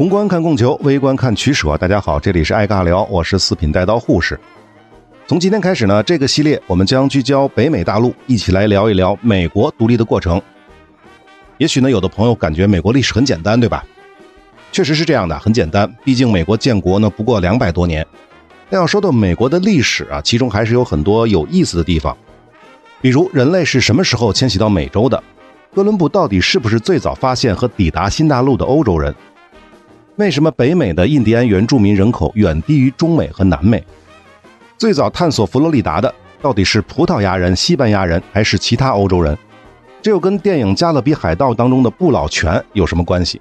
宏观看供求，微观看取舍。大家好，这里是爱尬聊，我是四品带刀护士。从今天开始呢，这个系列我们将聚焦北美大陆，一起来聊一聊美国独立的过程。也许呢，有的朋友感觉美国历史很简单，对吧？确实是这样的，很简单。毕竟美国建国呢不过两百多年。但要说到美国的历史啊，其中还是有很多有意思的地方。比如，人类是什么时候迁徙到美洲的？哥伦布到底是不是最早发现和抵达新大陆的欧洲人？为什么北美的印第安原住民人口远低于中美和南美？最早探索佛罗里达的到底是葡萄牙人、西班牙人还是其他欧洲人？这又跟电影《加勒比海盗》当中的不老泉有什么关系？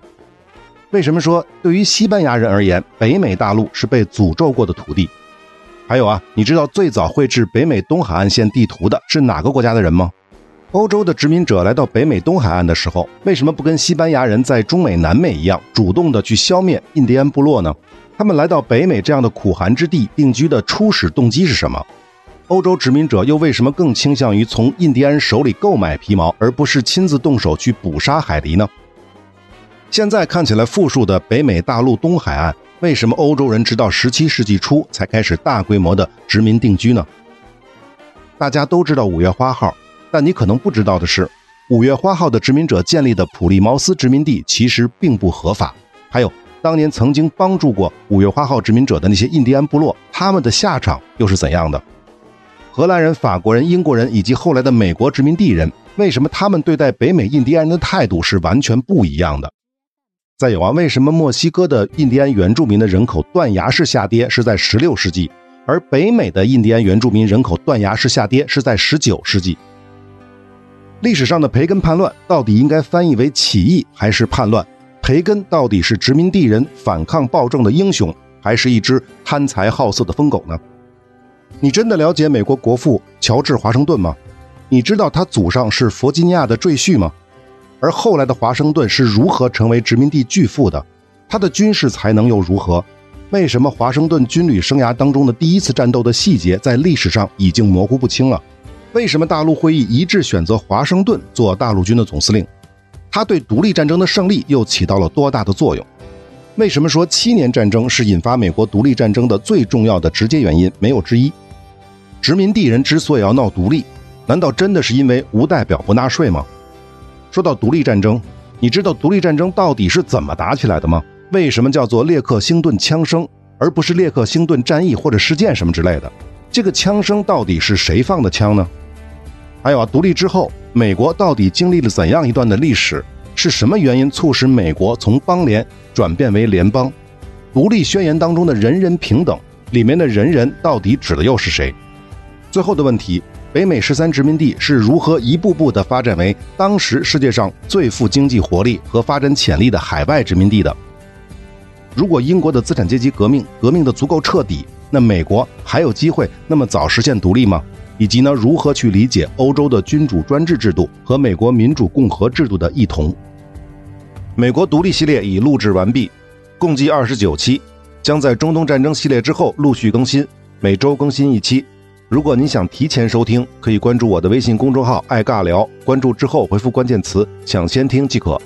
为什么说对于西班牙人而言，北美大陆是被诅咒过的土地？还有啊，你知道最早绘制北美东海岸线地图的是哪个国家的人吗？欧洲的殖民者来到北美东海岸的时候，为什么不跟西班牙人在中美南美一样，主动的去消灭印第安部落呢？他们来到北美这样的苦寒之地定居的初始动机是什么？欧洲殖民者又为什么更倾向于从印第安手里购买皮毛，而不是亲自动手去捕杀海狸呢？现在看起来富庶的北美大陆东海岸，为什么欧洲人直到十七世纪初才开始大规模的殖民定居呢？大家都知道五月花号。但你可能不知道的是，五月花号的殖民者建立的普利茅斯殖民地其实并不合法。还有，当年曾经帮助过五月花号殖民者的那些印第安部落，他们的下场又是怎样的？荷兰人、法国人、英国人以及后来的美国殖民地人，为什么他们对待北美印第安人的态度是完全不一样的？再有啊，为什么墨西哥的印第安原住民的人口断崖式下跌是在16世纪，而北美的印第安原住民人口断崖式下跌是在19世纪？历史上的培根叛乱到底应该翻译为起义还是叛乱？培根到底是殖民地人反抗暴政的英雄，还是一只贪财好色的疯狗呢？你真的了解美国国父乔治华盛顿吗？你知道他祖上是弗吉尼亚的赘婿吗？而后来的华盛顿是如何成为殖民地巨富的？他的军事才能又如何？为什么华盛顿军旅生涯当中的第一次战斗的细节在历史上已经模糊不清了？为什么大陆会议一致选择华盛顿做大陆军的总司令？他对独立战争的胜利又起到了多大的作用？为什么说七年战争是引发美国独立战争的最重要的直接原因？没有之一。殖民地人之所以要闹独立，难道真的是因为无代表不纳税吗？说到独立战争，你知道独立战争到底是怎么打起来的吗？为什么叫做列克星顿枪声，而不是列克星顿战役或者事件什么之类的？这个枪声到底是谁放的枪呢？还有啊，独立之后，美国到底经历了怎样一段的历史？是什么原因促使美国从邦联转变为联邦？独立宣言当中的人人平等里面的人人到底指的又是谁？最后的问题，北美十三殖民地是如何一步步的发展为当时世界上最富经济活力和发展潜力的海外殖民地的？如果英国的资产阶级革命革命的足够彻底，那美国还有机会那么早实现独立吗？以及呢，如何去理解欧洲的君主专制制度和美国民主共和制度的异同？美国独立系列已录制完毕，共计二十九期，将在中东战争系列之后陆续更新，每周更新一期。如果您想提前收听，可以关注我的微信公众号“爱尬聊”，关注之后回复关键词“抢先听”即可。